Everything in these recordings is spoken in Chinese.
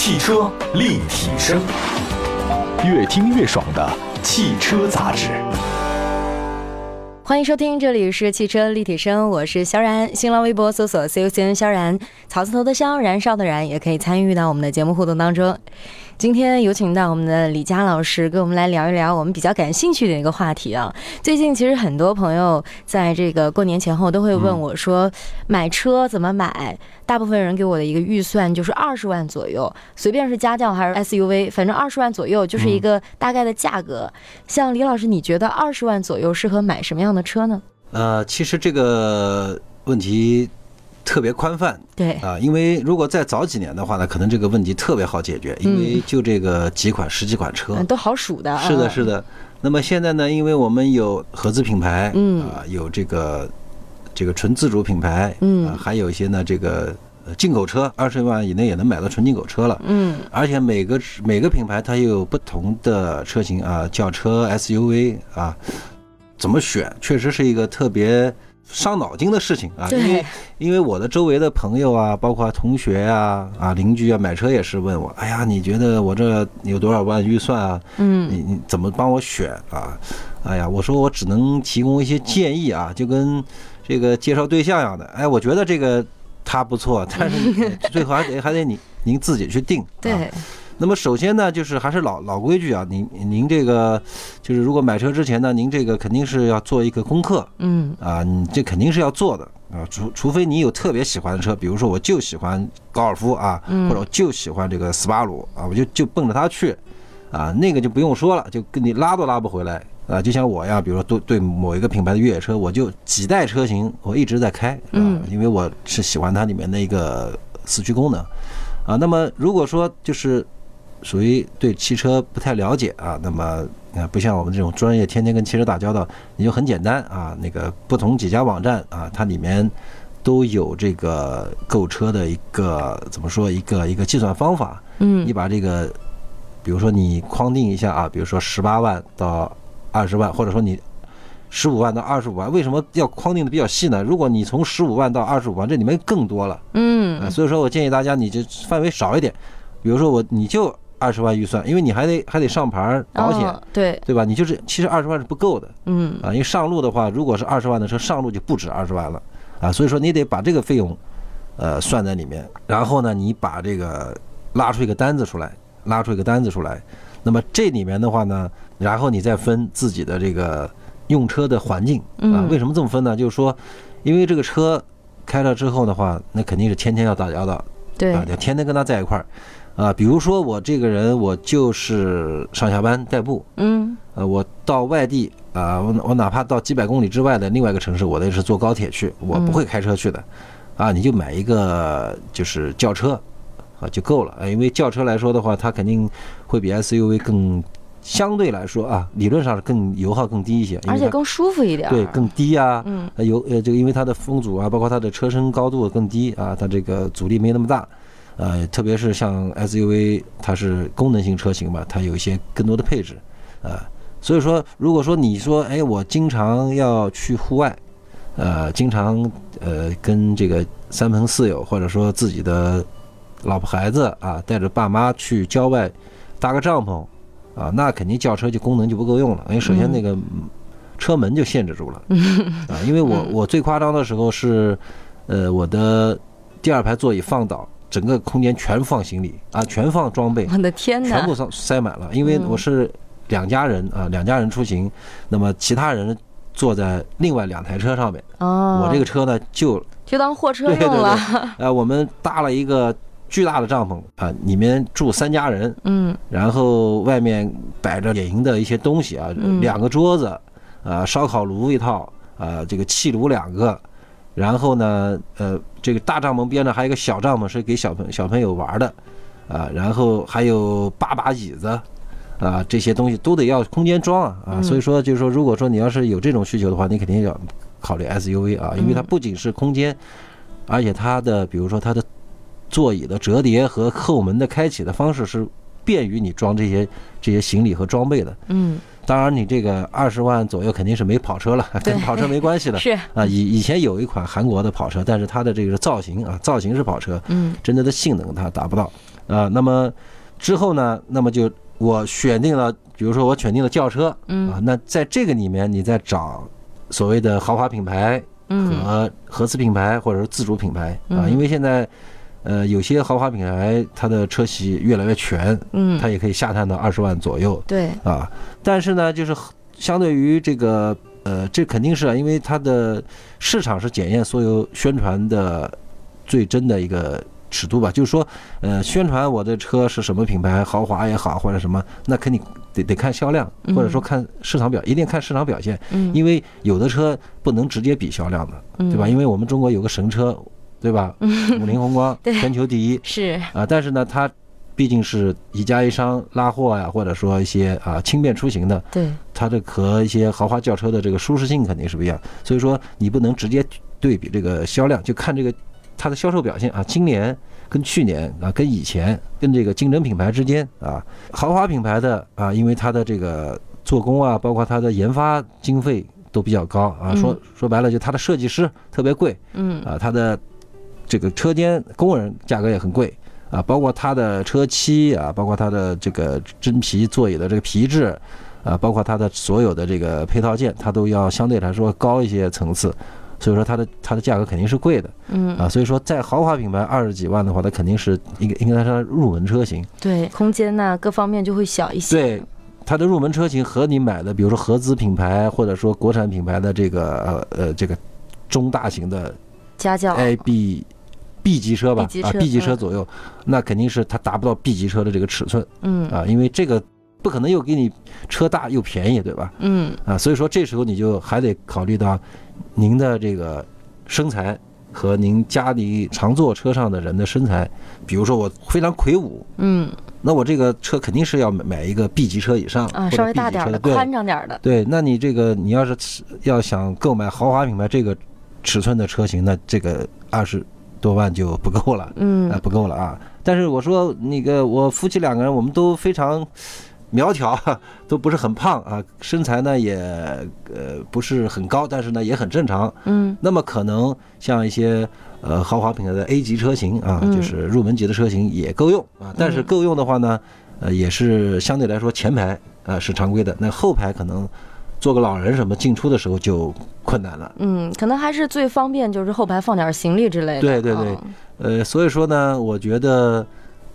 汽车立体声，越听越爽的汽车杂志。欢迎收听，这里是汽车立体声，我是萧然。新浪微博搜索 “CUCN 萧然”，草字头的萧，燃烧的燃，也可以参与到我们的节目互动当中。今天有请到我们的李佳老师，跟我们来聊一聊我们比较感兴趣的一个话题啊。最近其实很多朋友在这个过年前后都会问我说，买车怎么买？大部分人给我的一个预算就是二十万左右，随便是家轿还是 SUV，反正二十万左右就是一个大概的价格。像李老师，你觉得二十万左右适合买什么样的车呢？呃，其实这个问题。特别宽泛，对。啊，因为如果再早几年的话呢，可能这个问题特别好解决，因为就这个几款十几款车。都好数的。是的，是的。那么现在呢，因为我们有合资品牌，嗯。啊，有这个这个纯自主品牌，嗯，还有一些呢这个进口车，二十万以内也能买到纯进口车了，嗯，而且每个每个品牌它有不同的车型啊，轿车、SUV 啊，怎么选，确实是一个特别。伤脑筋的事情啊，因为因为我的周围的朋友啊，包括同学呀、啊邻居啊，买车也是问我，哎呀，你觉得我这有多少万预算啊？嗯，你你怎么帮我选啊？哎呀，我说我只能提供一些建议啊，就跟这个介绍对象一样的。哎，我觉得这个他不错，但是 最后还得还得你您自己去定。对。那么首先呢，就是还是老老规矩啊，您您这个就是如果买车之前呢，您这个肯定是要做一个功课，嗯，啊，你这肯定是要做的啊，除除非你有特别喜欢的车，比如说我就喜欢高尔夫啊，或者我就喜欢这个斯巴鲁啊，我就就奔着它去，啊，那个就不用说了，就跟你拉都拉不回来啊，就像我呀，比如说对对某一个品牌的越野车，我就几代车型我一直在开，嗯，因为我是喜欢它里面的一个四驱功能，啊，那么如果说就是。属于对汽车不太了解啊，那么呃，不像我们这种专业，天天跟汽车打交道，你就很简单啊。那个不同几家网站啊，它里面都有这个购车的一个怎么说一个一个计算方法。嗯，你把这个，比如说你框定一下啊，比如说十八万到二十万，或者说你十五万到二十五万，为什么要框定的比较细呢？如果你从十五万到二十五万，这里面更多了。嗯，所以说我建议大家，你就范围少一点，比如说我你就。二十万预算，因为你还得还得上牌保险，对对吧？你就是其实二十万是不够的，嗯啊，因为上路的话，如果是二十万的车上路就不止二十万了啊，所以说你得把这个费用，呃，算在里面。然后呢，你把这个拉出一个单子出来，拉出一个单子出来。那么这里面的话呢，然后你再分自己的这个用车的环境啊。为什么这么分呢？就是说，因为这个车开了之后的话，那肯定是天天要打交道，对啊，要天天跟他在一块儿。啊，比如说我这个人，我就是上下班代步，嗯，呃，我到外地啊，我我哪怕到几百公里之外的另外一个城市，我那是坐高铁去，我不会开车去的，啊，你就买一个就是轿车，啊就够了，啊，因为轿车来说的话，它肯定会比 SUV 更相对来说啊，理论上是更油耗更低一些，而且更舒服一点，对，更低啊，嗯，油呃这个因为它的风阻啊，包括它的车身高度更低啊，它这个阻力没那么大。呃，特别是像 SUV，它是功能性车型嘛，它有一些更多的配置，啊，所以说，如果说你说，哎，我经常要去户外，呃，经常呃跟这个三朋四友或者说自己的老婆孩子啊，带着爸妈去郊外搭个帐篷，啊，那肯定轿车就功能就不够用了，因为首先那个车门就限制住了，啊，因为我我最夸张的时候是，呃，我的第二排座椅放倒。整个空间全放行李啊，全放装备，我的天哪，全部塞塞满了。因为我是两家人啊，两家人出行，那么其他人坐在另外两台车上面。哦，我这个车呢就就当货车用了。呃，我们搭了一个巨大的帐篷啊，里面住三家人。嗯，然后外面摆着野营的一些东西啊，两个桌子，啊，烧烤炉一套，啊，这个气炉两个。然后呢，呃，这个大帐篷边上还有一个小帐篷，是给小朋小朋友玩的，啊，然后还有八把椅子，啊，这些东西都得要空间装啊，啊，所以说就是说，如果说你要是有这种需求的话，你肯定要考虑 SUV 啊，因为它不仅是空间，而且它的比如说它的座椅的折叠和后门的开启的方式是便于你装这些这些行李和装备的，嗯。当然，你这个二十万左右肯定是没跑车了，跟跑车没关系了。是啊，以以前有一款韩国的跑车，但是它的这个造型啊，造型是跑车，嗯，真正的性能它达不到。啊，那么之后呢，那么就我选定了，比如说我选定了轿车，嗯啊，那在这个里面你再找所谓的豪华品牌和合资品牌或者是自主品牌啊，因为现在。呃，有些豪华品牌它的车系越来越全，嗯，它也可以下探到二十万左右，对，啊，但是呢，就是相对于这个，呃，这肯定是啊，因为它的市场是检验所有宣传的最真的一个尺度吧，就是说，呃，宣传我的车是什么品牌，豪华也好或者什么，那肯定得得看销量，或者说看市场表，一定看市场表现，嗯，因为有的车不能直接比销量的，对吧？因为我们中国有个神车。对吧？五菱宏光全球第一是啊，但是呢，它毕竟是一家一商拉货呀，或者说一些啊轻便出行的，对它这和一些豪华轿车的这个舒适性肯定是不一样。所以说你不能直接对比这个销量，就看这个它的销售表现啊。今年跟去年啊，跟以前跟这个竞争品牌之间啊，豪华品牌的啊，因为它的这个做工啊，包括它的研发经费都比较高啊。说说白了，就它的设计师特别贵，嗯啊，它的。这个车间工人价格也很贵啊，包括它的车漆啊，包括它的这个真皮座椅的这个皮质啊，包括它的所有的这个配套件，它都要相对来说高一些层次，所以说它的它的价格肯定是贵的，嗯。啊，所以说在豪华品牌二十几万的话，它肯定是应该应该说入门车型，对，空间呐各方面就会小一些，对，它的入门车型和你买的比如说合资品牌或者说国产品牌的这个呃呃这个中大型的家轿。A B。B 级车吧，啊，B 级车左右，那肯定是它达不到 B 级车的这个尺寸，嗯，啊，因为这个不可能又给你车大又便宜，对吧？嗯，啊，所以说这时候你就还得考虑到您的这个身材和您家里常坐车上的人的身材，比如说我非常魁梧，嗯，那我这个车肯定是要买一个 B 级车以上啊，稍微大点的、宽敞点的，对，那你这个你要是要想购买豪华品牌这个尺寸的车型，那这个二十。多万就不够了，嗯，不够了啊！但是我说那个我夫妻两个人，我们都非常苗条，都不是很胖啊，身材呢也呃不是很高，但是呢也很正常，嗯。那么可能像一些呃豪华品牌的 A 级车型啊，就是入门级的车型也够用啊。但是够用的话呢，呃也是相对来说前排啊是常规的，那后排可能。做个老人什么进出的时候就困难了。嗯，可能还是最方便就是后排放点行李之类的。对对对，呃，所以说呢，我觉得，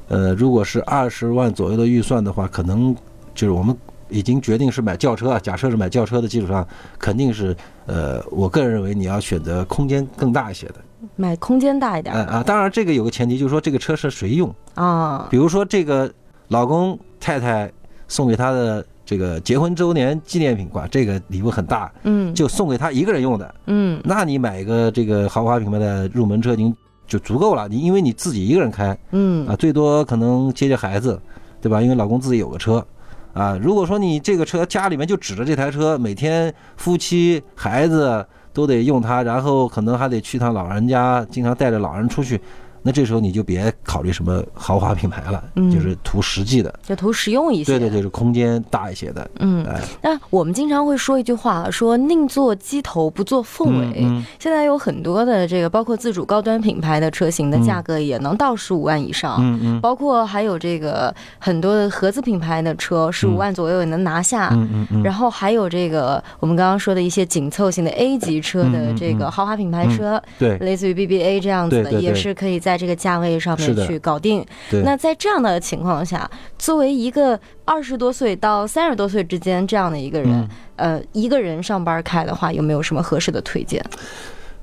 呃，如果是二十万左右的预算的话，可能就是我们已经决定是买轿车啊。假设是买轿车的基础上，肯定是呃，我个人认为你要选择空间更大一些的，买空间大一点。啊啊，当然这个有个前提，就是说这个车是谁用啊？比如说这个老公太太送给他的。这个结婚周年纪念品哇，这个礼物很大，嗯，就送给他一个人用的，嗯，那你买一个这个豪华品牌的入门车型就足够了。你因为你自己一个人开，嗯啊，最多可能接接孩子，对吧？因为老公自己有个车，啊，如果说你这个车家里面就指着这台车，每天夫妻孩子都得用它，然后可能还得去趟老人家，经常带着老人出去。那这时候你就别考虑什么豪华品牌了，就是图实际的，就图实用一些。对对对，是空间大一些的。嗯，哎那我们经常会说一句话，说宁做鸡头不做凤尾。现在有很多的这个，包括自主高端品牌的车型的价格也能到十五万以上。嗯嗯，包括还有这个很多的合资品牌的车，十五万左右也能拿下。嗯嗯嗯。然后还有这个我们刚刚说的一些紧凑型的 A 级车的这个豪华品牌车，对，类似于 BBA 这样子的，也是可以在。在这个价位上面去搞定。那在这样的情况下，作为一个二十多岁到三十多岁之间这样的一个人，呃，一个人上班开的话，有没有什么合适的推荐？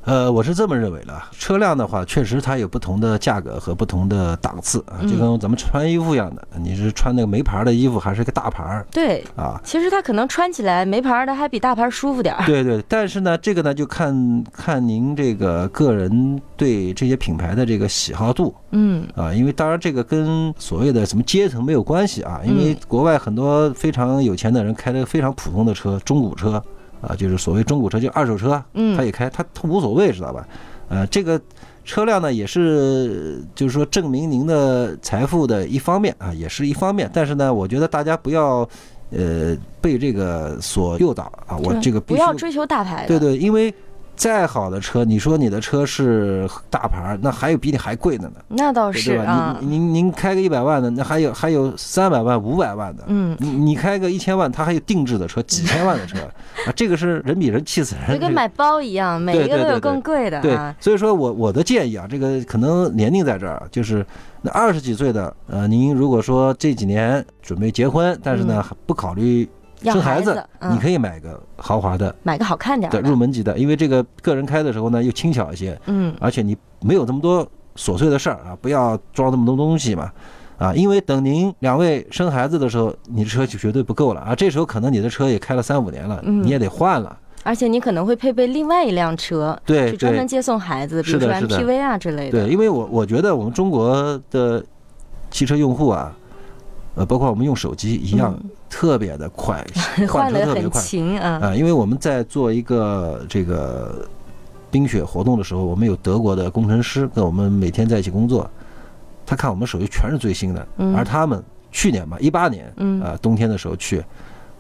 呃，我是这么认为的，车辆的话，确实它有不同的价格和不同的档次啊，就跟咱们穿衣服一样的，你是穿那个没牌的衣服，还是个大牌？对啊，其实它可能穿起来没牌的还比大牌舒服点儿。对对，但是呢，这个呢就看看您这个个人对这些品牌的这个喜好度，嗯啊，因为当然这个跟所谓的什么阶层没有关系啊，因为国外很多非常有钱的人开的非常普通的车，中古车。啊，就是所谓中古车，就二手车，嗯，他也开，他他无所谓，知道吧？呃，这个车辆呢，也是就是说证明您的财富的一方面啊，也是一方面。但是呢，我觉得大家不要呃被这个所诱导啊，我这个不要追求大牌，对对，因为再好的车，你说你的车是大牌，那还有比你还贵的呢。那倒是啊，您您您开个一百万的，那还有还有三百万、五百万的。嗯，你你开个一千万，他还有定制的车，几千万的车 啊，这个是人比人气死人。就跟买包一样，每一个都有更贵的。对，所以说我我的建议啊，这个可能年龄在这儿，就是那二十几岁的，呃，您如果说这几年准备结婚，但是呢不考虑。生孩子，你可以买个豪华的，买个好看点的入门级的，因为这个个人开的时候呢又轻巧一些，嗯，而且你没有这么多琐碎的事儿啊，不要装那么多东西嘛，啊，因为等您两位生孩子的时候，你的车就绝对不够了啊，这时候可能你的车也开了三五年了，你也得换了，而且你可能会配备另外一辆车，对，专门接送孩子，比如说 MPV 啊之类的，对，因为我我觉得我们中国的汽车用户啊。呃，包括我们用手机一样，特别的快，换车特别快。啊！因为我们在做一个这个冰雪活动的时候，我们有德国的工程师跟我们每天在一起工作，他看我们手机全是最新的，而他们去年吧，一八年，啊，冬天的时候去，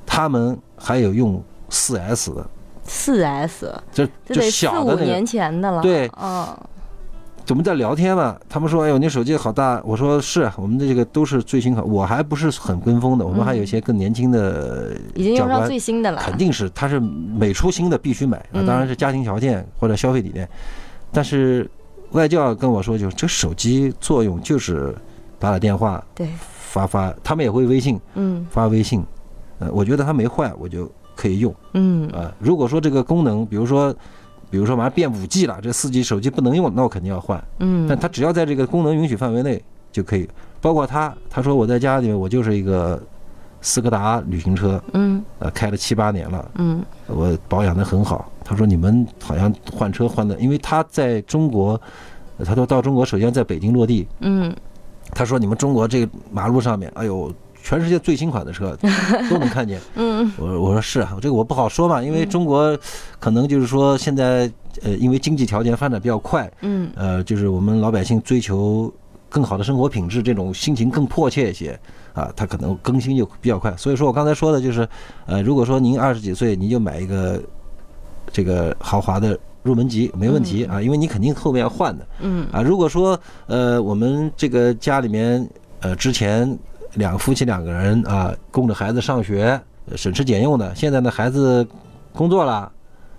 他们还有用四 S 的，四 S，就就小的那个，年前的了，对，嗯。我们在聊天嘛，他们说：“哎呦，你手机好大。”我说：“是，我们的这个都是最新款。我还不是很跟风的，我们还有一些更年轻的。已经用上最新的了。肯定是，它是每出新的必须买啊，当然是家庭条件或者消费理念。但是外教跟我说，就是这手机作用就是打打电话，对，发发，他们也会微信，嗯，发微信。呃，我觉得它没坏，我就可以用，嗯啊。如果说这个功能，比如说。比如说马上变五 G 了，这四 G 手机不能用，那我肯定要换。嗯，但它只要在这个功能允许范围内就可以。包括他，他说我在家里面我就是一个斯柯达旅行车，嗯，呃，开了七八年了，嗯，我保养的很好。他说你们好像换车换的，因为他在中国，他说到中国首先在北京落地，嗯，他说你们中国这个马路上面，哎呦。全世界最新款的车 都能看见。嗯，我我说是啊，这个我不好说嘛，因为中国可能就是说现在呃，因为经济条件发展比较快，嗯，呃，就是我们老百姓追求更好的生活品质，这种心情更迫切一些啊，它可能更新就比较快。所以说我刚才说的就是，呃，如果说您二十几岁，您就买一个这个豪华的入门级没问题啊，因为你肯定后面要换的。嗯，啊，如果说呃，我们这个家里面呃之前。两夫妻两个人啊，供着孩子上学，省吃俭用的。现在呢，孩子工作了，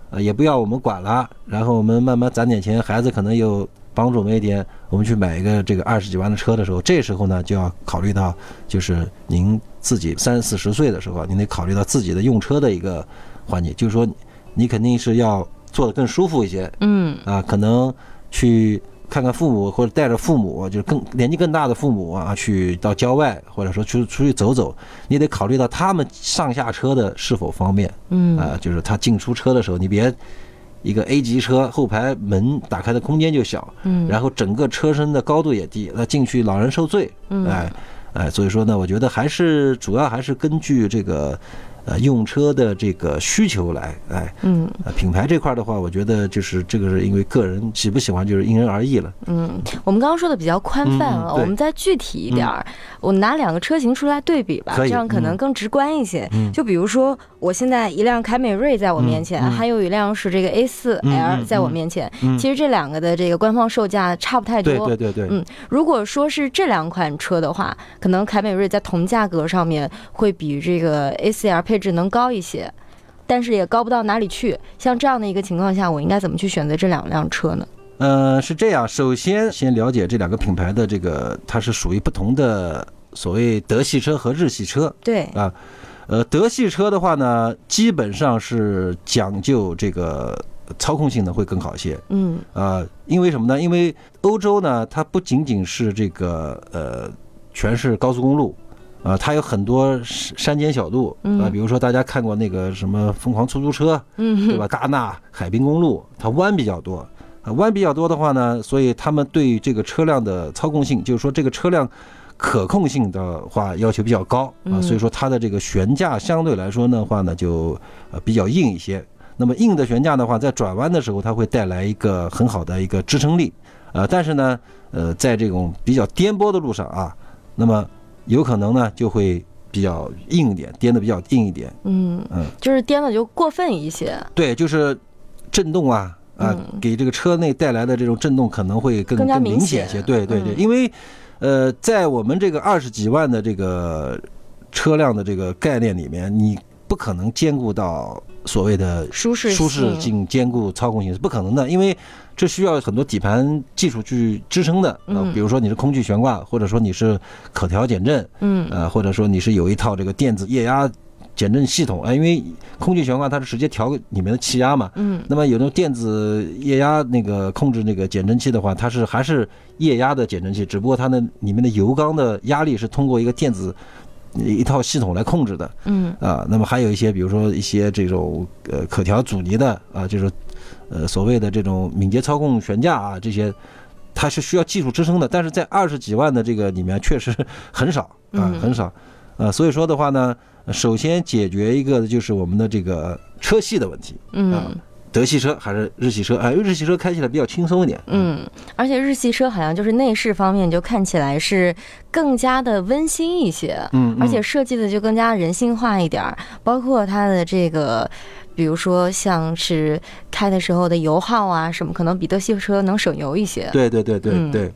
啊，也不要我们管了。然后我们慢慢攒点钱，孩子可能又帮助我们一点，我们去买一个这个二十几万的车的时候，这时候呢就要考虑到，就是您自己三四十岁的时候，您得考虑到自己的用车的一个环节，就是说你肯定是要坐得更舒服一些，嗯，啊，可能去。看看父母，或者带着父母，就是更年纪更大的父母啊，去到郊外，或者说出出去走走，你得考虑到他们上下车的是否方便。嗯，啊，就是他进出车的时候，你别一个 A 级车后排门打开的空间就小，嗯，然后整个车身的高度也低，那进去老人受罪。嗯，哎，哎，所以说呢，我觉得还是主要还是根据这个。呃，用车的这个需求来，哎，嗯，品牌这块的话，我觉得就是这个是因为个人喜不喜欢，就是因人而异了。嗯，我们刚刚说的比较宽泛了，我们再具体一点儿，我拿两个车型出来对比吧，这样可能更直观一些。就比如说，我现在一辆凯美瑞在我面前，还有一辆是这个 A 四 L 在我面前，其实这两个的这个官方售价差不太多。对对对对。嗯，如果说是这两款车的话，可能凯美瑞在同价格上面会比这个 A 四 L。配置能高一些，但是也高不到哪里去。像这样的一个情况下，我应该怎么去选择这两辆车呢？呃，是这样，首先先了解这两个品牌的这个，它是属于不同的所谓德系车和日系车。对啊，呃，德系车的话呢，基本上是讲究这个操控性能会更好一些。嗯啊，因为什么呢？因为欧洲呢，它不仅仅是这个呃，全是高速公路。啊，它有很多山间小路啊，比如说大家看过那个什么疯狂出租车，嗯对吧？戛纳海滨公路，它弯比较多，弯比较多的话呢，所以他们对这个车辆的操控性，就是说这个车辆可控性的话要求比较高啊，所以说它的这个悬架相对来说的话呢，就呃比较硬一些。那么硬的悬架的话，在转弯的时候，它会带来一个很好的一个支撑力，呃，但是呢，呃，在这种比较颠簸的路上啊，那么。有可能呢，就会比较硬一点，颠的比较硬一点。嗯嗯，就是颠的就过分一些。对，就是震动啊，啊，给这个车内带来的这种震动可能会更更明显一些。对对对，因为呃，在我们这个二十几万的这个车辆的这个概念里面，你不可能兼顾到所谓的舒适舒适性兼顾操控性是不可能的，因为这需要很多底盘技术去支撑的。嗯，比如说你是空气悬挂，或者说你是可调减震，嗯，呃，或者说你是有一套这个电子液压。减震系统啊，因为空气悬挂它是直接调里面的气压嘛，嗯，那么有那种电子液压那个控制那个减震器的话，它是还是液压的减震器，只不过它的里面的油缸的压力是通过一个电子一套系统来控制的，嗯，啊，那么还有一些比如说一些这种呃可调阻尼的啊，就是呃所谓的这种敏捷操控悬架啊，这些它是需要技术支撑的，但是在二十几万的这个里面确实很少啊，很少，呃，所以说的话呢。首先解决一个就是我们的这个车系的问题，嗯，德系车还是日系车？哎，日系车开起来比较轻松一点，嗯，而且日系车好像就是内饰方面就看起来是更加的温馨一些，嗯，而且设计的就更加人性化一点，包括它的这个，比如说像是开的时候的油耗啊什么，可能比德系车能省油一些。对对对对对。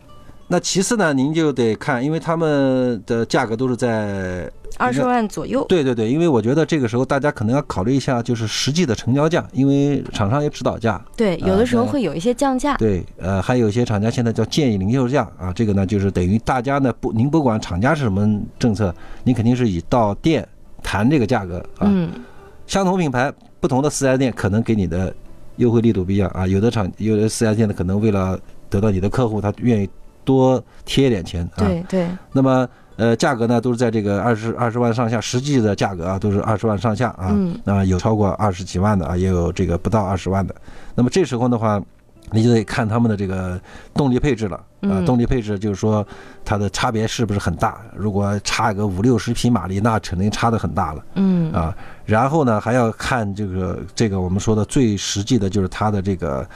那其次呢，您就得看，因为他们的价格都是在二十万左右。对对对，因为我觉得这个时候大家可能要考虑一下，就是实际的成交价，因为厂商也指导价。对，有的时候会有一些降价。对，呃，还有一些厂家现在叫建议零售价啊，这个呢就是等于大家呢不，您不管厂家是什么政策，您肯定是以到店谈这个价格啊。嗯。相同品牌，不同的四 S 店可能给你的优惠力度不一样啊。有的厂有的四 S 店呢，可能为了得到你的客户，他愿意。多贴一点钱啊，对对。那么，呃，价格呢都是在这个二十二十万上下，实际的价格啊都是二十万上下啊。嗯。那有超过二十几万的啊，也有这个不到二十万的。那么这时候的话，你就得看他们的这个动力配置了啊。动力配置就是说它的差别是不是很大？如果差个五六十匹马力，那肯定差的很大了。嗯。啊，然后呢还要看这个这个我们说的最实际的就是它的这个。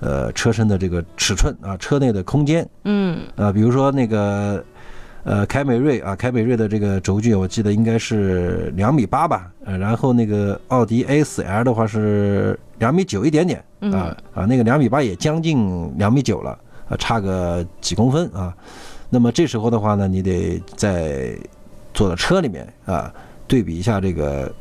呃，车身的这个尺寸啊，车内的空间，嗯，呃，比如说那个，呃，凯美瑞啊，凯美瑞的这个轴距，我记得应该是两米八吧，呃，然后那个奥迪 A 四 L 的话是两米九一点点，啊啊，那个两米八也将近两米九了，啊，差个几公分啊，那么这时候的话呢，你得在坐到车里面啊，对比一下这个。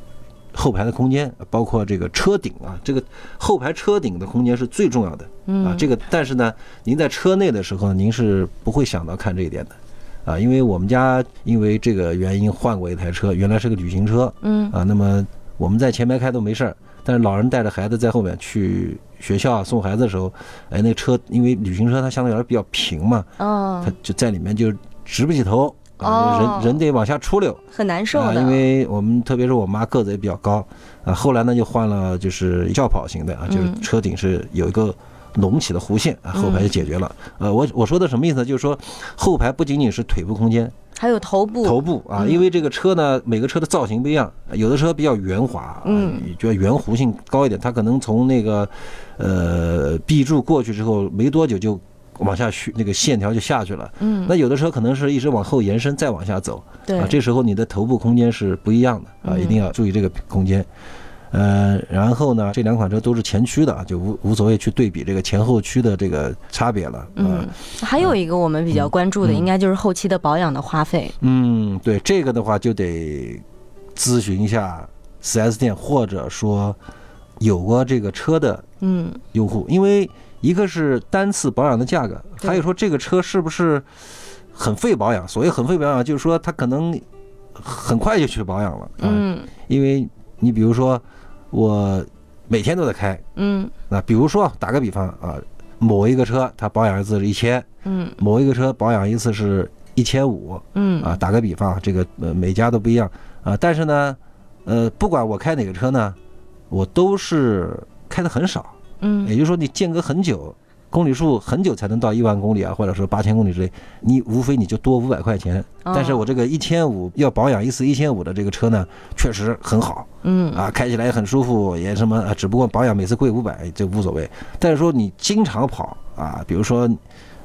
后排的空间，包括这个车顶啊，这个后排车顶的空间是最重要的啊。这个，但是呢，您在车内的时候，您是不会想到看这一点的啊。因为我们家因为这个原因换过一台车，原来是个旅行车，嗯啊，那么我们在前排开都没事儿，但是老人带着孩子在后面去学校送孩子的时候，哎，那车因为旅行车它相对来说比较平嘛，哦，它就在里面就直不起头。啊，人人得往下出溜，很难受的。因为我们特别是我妈个子也比较高，啊，后来呢就换了就是轿跑型的啊，就是车顶是有一个隆起的弧线啊，后排就解决了。呃，我我说的什么意思？就是说后排不仅仅是腿部空间，还有头部。头部啊，因为这个车呢，每个车的造型不一样，有的车比较圆滑，嗯，觉得圆弧性高一点，它可能从那个呃 B 柱过去之后没多久就。往下去，那个线条就下去了。嗯，那有的车可能是一直往后延伸，再往下走。对啊，这时候你的头部空间是不一样的啊，一定要注意这个空间。呃，然后呢，这两款车都是前驱的啊，就无无所谓去对比这个前后驱的这个差别了。嗯，还有一个我们比较关注的，应该就是后期的保养的花费。嗯，对，这个的话就得咨询一下 4S 店，或者说有过这个车的嗯用户，因为。一个是单次保养的价格，还有说这个车是不是很费保养？所谓很费保养，就是说它可能很快就去保养了。嗯，因为你比如说我每天都在开，嗯，那比如说打个比方啊，某一个车它保养一次是一千，嗯，某一个车保养一次是一千五，嗯，啊，打个比方，这个呃每家都不一样啊，但是呢，呃，不管我开哪个车呢，我都是开的很少。嗯，也就是说你间隔很久，公里数很久才能到一万公里啊，或者说八千公里之类，你无非你就多五百块钱。但是我这个一千五要保养一次一千五的这个车呢，确实很好。嗯，啊，开起来也很舒服，也什么啊，只不过保养每次贵五百就无所谓。但是说你经常跑啊，比如说，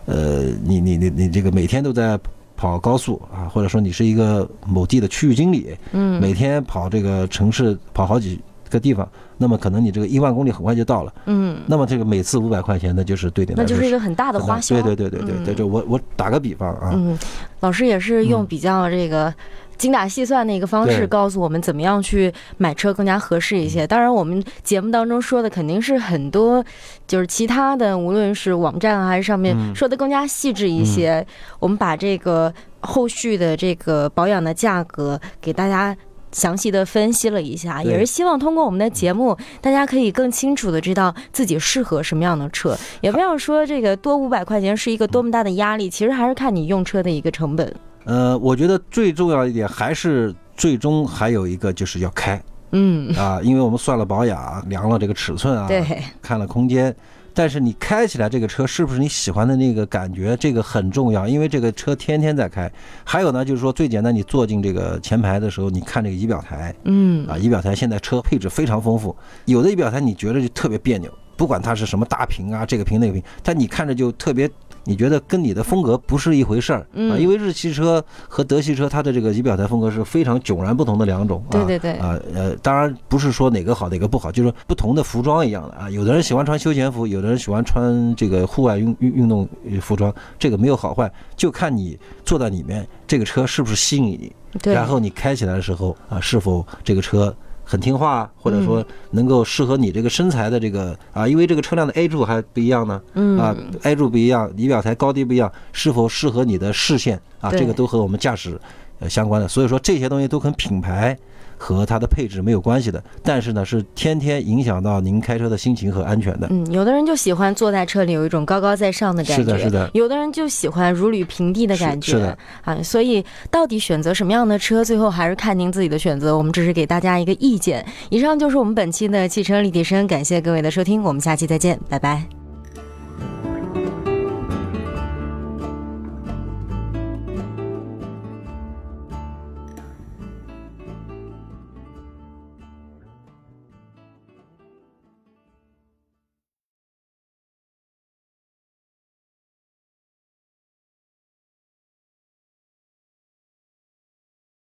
呃，你你你你这个每天都在跑高速啊，或者说你是一个某地的区域经理，嗯，每天跑这个城市跑好几。个地方，那么可能你这个一万公里很快就到了。嗯，那么这个每次五百块钱那就是对点，那就是一个很大的花销。对对对对对对，就我我打个比方啊，嗯，老师也是用比较这个。精打细算的一个方式，告诉我们怎么样去买车更加合适一些。当然，我们节目当中说的肯定是很多，就是其他的，无论是网站还是上面说的更加细致一些。我们把这个后续的这个保养的价格给大家详细的分析了一下，也是希望通过我们的节目，大家可以更清楚的知道自己适合什么样的车。也不要说这个多五百块钱是一个多么大的压力，其实还是看你用车的一个成本。呃，我觉得最重要一点还是最终还有一个就是要开，嗯。啊，因为我们算了保养，量了这个尺寸啊，对，看了空间，但是你开起来这个车是不是你喜欢的那个感觉，这个很重要，因为这个车天天在开。还有呢，就是说最简单，你坐进这个前排的时候，你看这个仪表台，嗯啊，仪表台现在车配置非常丰富，有的仪表台你觉得就特别别扭，不管它是什么大屏啊，这个屏那个屏，但你看着就特别。你觉得跟你的风格不是一回事儿啊？因为日系车和德系车，它的这个仪表台风格是非常迥然不同的两种啊。对对对。啊呃，当然不是说哪个好哪个不好，就是不同的服装一样的啊。有的人喜欢穿休闲服，有的人喜欢穿这个户外运运运动服装，这个没有好坏，就看你坐在里面，这个车是不是吸引你，然后你开起来的时候啊，是否这个车。很听话，或者说能够适合你这个身材的这个啊，因为这个车辆的 A 柱还不一样呢，啊，A 柱不一样，仪表台高低不一样，是否适合你的视线啊？这个都和我们驾驶呃相关的，所以说这些东西都跟品牌。和它的配置没有关系的，但是呢，是天天影响到您开车的心情和安全的。嗯，有的人就喜欢坐在车里有一种高高在上的感觉，是的，是的。有的人就喜欢如履平地的感觉，是的。啊，所以到底选择什么样的车，最后还是看您自己的选择。我们只是给大家一个意见。以上就是我们本期的汽车立体声，感谢各位的收听，我们下期再见，拜拜。